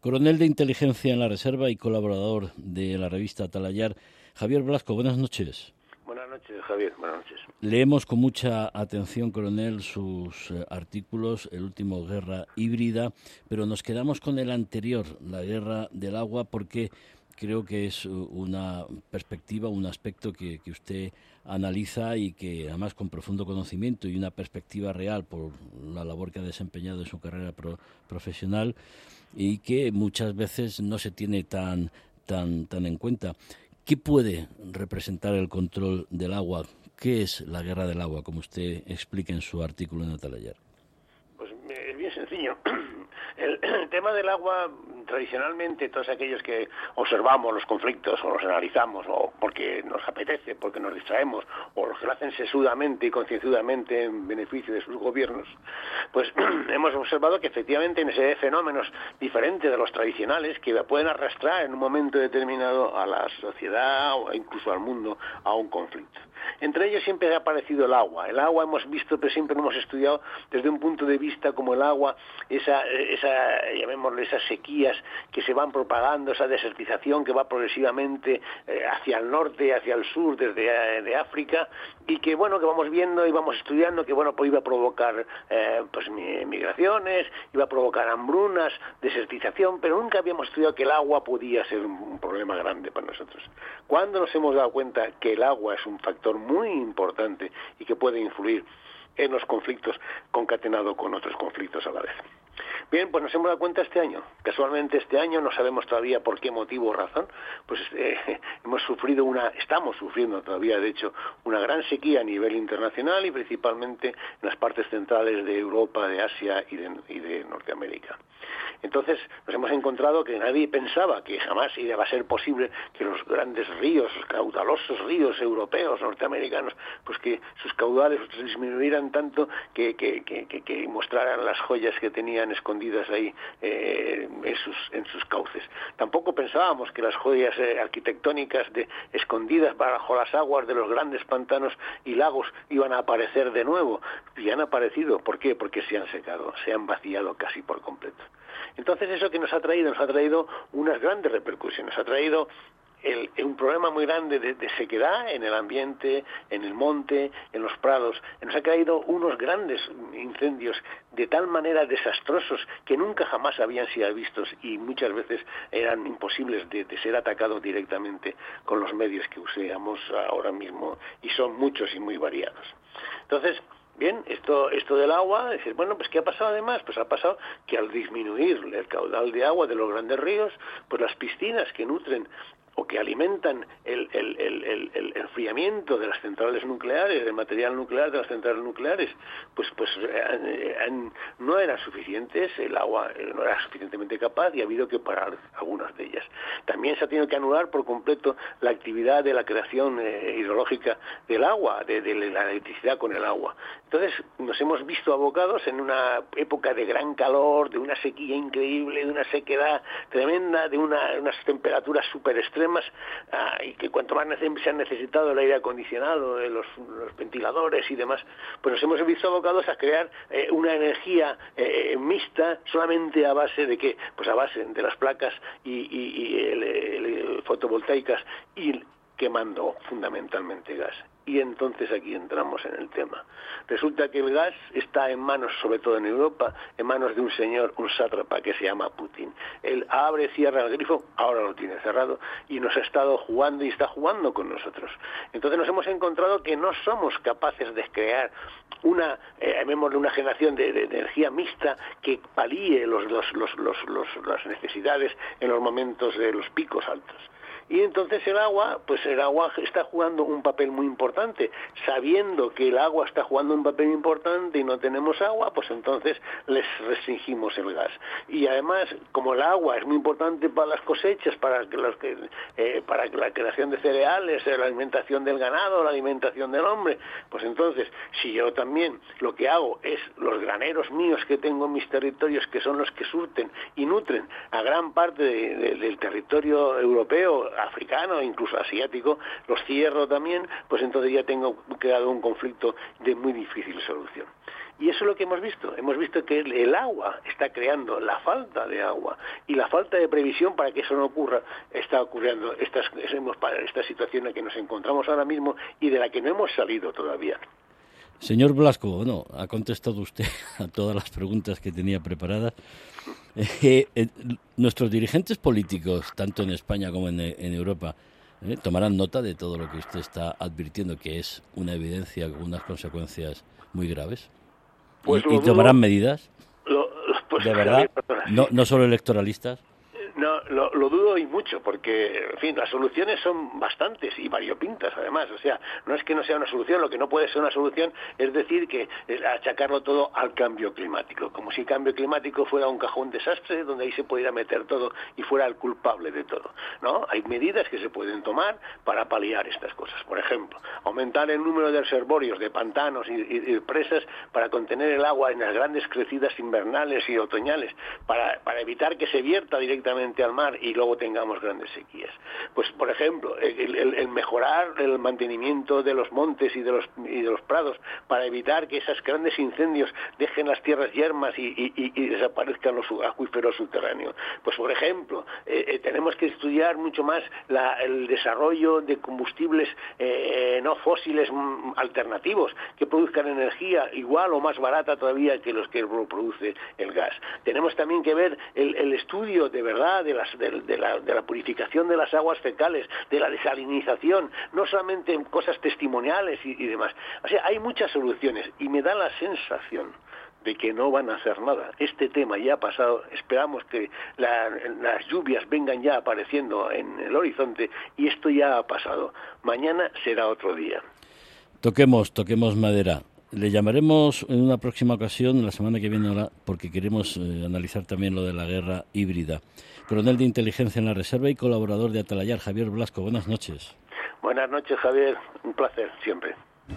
Coronel de Inteligencia en la Reserva y colaborador de la revista Atalayar, Javier Blasco, buenas noches. Buenas noches, Javier. Buenas noches. Leemos con mucha atención, coronel, sus eh, artículos, el último Guerra Híbrida, pero nos quedamos con el anterior, la Guerra del Agua, porque creo que es una perspectiva, un aspecto que, usted analiza y que además con profundo conocimiento y una perspectiva real por la labor que ha desempeñado en su carrera profesional y que muchas veces no se tiene tan, tan, tan en cuenta. ¿Qué puede representar el control del agua? ¿Qué es la guerra del agua, como usted explica en su artículo en Atalayer? Pues es bien sencillo. El, tema del agua, tradicionalmente, todos aquellos que observamos los conflictos o los analizamos, o porque nos apetece, porque nos distraemos, o los que lo hacen sesudamente y concienzudamente en beneficio de sus gobiernos, pues hemos observado que efectivamente en ese fenómenos diferentes de los tradicionales que pueden arrastrar en un momento determinado a la sociedad o incluso al mundo a un conflicto. Entre ellos siempre ha aparecido el agua. El agua hemos visto, pero siempre lo hemos estudiado desde un punto de vista como el agua, esa, esa llamémosle esas sequías que se van propagando, esa desertización que va progresivamente eh, hacia el norte, hacia el sur, desde eh, de África, y que bueno, que vamos viendo y vamos estudiando que bueno, pues iba a provocar eh, pues migraciones, iba a provocar hambrunas, desertización, pero nunca habíamos estudiado que el agua podía ser un problema grande para nosotros. ¿Cuándo nos hemos dado cuenta que el agua es un factor muy importante y que puede influir en los conflictos concatenado con otros conflictos a la vez. Bien, pues nos hemos dado cuenta este año. Casualmente este año no sabemos todavía por qué motivo o razón, pues eh, hemos sufrido una, estamos sufriendo todavía, de hecho, una gran sequía a nivel internacional y principalmente en las partes centrales de Europa, de Asia y de, y de Norteamérica. Entonces nos hemos encontrado que nadie pensaba que jamás iba a ser posible que los grandes ríos, los caudalosos ríos europeos, norteamericanos, pues que sus caudales disminuyeran tanto que, que, que, mostraran las joyas que tenían escondidas ahí eh, en, sus, en sus cauces. Tampoco pensábamos que las joyas eh, arquitectónicas de, escondidas bajo las aguas de los grandes pantanos y lagos iban a aparecer de nuevo. Y han aparecido. ¿Por qué? Porque se han secado, se han vaciado casi por completo. Entonces eso que nos ha traído, nos ha traído unas grandes repercusiones, ha traído un problema muy grande de, sequedad en el ambiente, en el monte, en los prados. Nos ha caído unos grandes incendios de tal manera desastrosos que nunca jamás habían sido vistos y muchas veces eran imposibles de, ser atacados directamente con los medios que usamos ahora mismo y son muchos y muy variados. Entonces, Bien, esto, esto del agua, decir, bueno, pues ¿qué ha pasado además? Pues ha pasado que al disminuir el caudal de agua de los grandes ríos, pues las piscinas que nutren o que alimentan el, el, el, el, enfriamiento de las centrales nucleares, del material nuclear de las centrales nucleares, pues, pues eh, no eran suficientes, el agua eh, no era suficientemente capaz y ha habido que parar algunas de ellas. También se ha tenido que anular por completo la actividad de la creación eh, hidrológica del agua, de, de, la electricidad con el agua. Entonces nos hemos visto abocados en una época de gran calor, de una sequía increíble, de una sequedad tremenda, de unas temperaturas súper extremas, Ah, y que cuanto más se han necesitado el aire acondicionado, eh, los, ventiladores y demás, pues nos hemos visto abocados a crear eh, una energía eh, mixta solamente a base de qué? Pues a base de las placas y, fotovoltaicas y quemando fundamentalmente gas y entonces aquí entramos en el tema. Resulta que el gas está en manos, sobre todo en Europa, en manos de un señor, un sátrapa que se llama Putin. Él abre, cierra el grifo, ahora lo tiene cerrado y nos ha estado jugando y está jugando con nosotros. Entonces nos hemos encontrado que no somos capaces de crear una, eh, una generación de, energía mixta que palíe los, las necesidades en los momentos de los picos altos. Y entonces el agua, pues el agua está jugando un papel muy importante. Sabiendo que el agua está jugando un papel importante y no tenemos agua, pues entonces les restringimos el gas. Y además, como el agua es muy importante para las cosechas, para, los que, eh, para la creación de cereales, la alimentación del ganado, la alimentación del hombre, pues entonces, si yo también lo que hago es los graneros míos que tengo en mis territorios, que son los que surten y nutren a gran parte del territorio europeo, africano, incluso asiático, los cierro también, pues entonces ya tengo creado un conflicto de muy difícil solución. Y eso es lo que hemos visto. Hemos visto que el, agua está creando la falta de agua y la falta de previsión para que eso no ocurra está ocurriendo esta, esta situación en la que nos encontramos ahora mismo y de la que no hemos salido todavía. Señor Blasco, bueno, ha contestado usted a todas las preguntas que tenía preparadas. Eh, eh, nuestros dirigentes políticos, tanto en España como en, Europa, eh, tomarán nota de todo lo que usted está advirtiendo, que es una evidencia con unas consecuencias muy graves. Pues ¿Y, tomarán medidas? Pues ¿De verdad? No, no solo electoralistas. No, lo, dudo y mucho, porque, en fin, las soluciones son bastantes y variopintas, además. O sea, no es que no sea una solución, lo que no puede ser una solución es decir que achacarlo todo al cambio climático, como si el cambio climático fuera un cajón desastre donde ahí se pudiera meter todo y fuera el culpable de todo. ¿no? Hay medidas que se pueden tomar para paliar estas cosas. Por ejemplo, aumentar el número de reservorios, de pantanos y, y, presas para contener el agua en las grandes crecidas invernales y otoñales, para, para evitar que se vierta directamente al mar y luego tengamos grandes sequías. Pues, por ejemplo, el, mejorar el mantenimiento de los montes y de los, y de los prados para evitar que esos grandes incendios dejen las tierras yermas y, desaparezcan los acuíferos subterráneos. Pues, por ejemplo, eh, eh, tenemos que estudiar mucho más el desarrollo de combustibles eh, no fósiles mm, alternativos que produzcan energía igual o más barata todavía que los que produce el gas. Tenemos también que ver el estudio de verdad de, la, purificación de las aguas fecales, de la desalinización, no solamente en cosas testimoniales y, demás. O sea, hay muchas soluciones y me da la sensación de que no van a hacer nada. Este tema ya ha pasado, esperamos que las lluvias vengan ya apareciendo en el horizonte y esto ya ha pasado. Mañana será otro día. Toquemos, toquemos madera. Le llamaremos en una próxima ocasión, la semana que viene, porque queremos eh, analizar también lo de la guerra híbrida. Coronel de Inteligencia en la Reserva y colaborador de Atalayar, Javier Blasco. Buenas noches. Buenas noches, Javier. Un placer, siempre.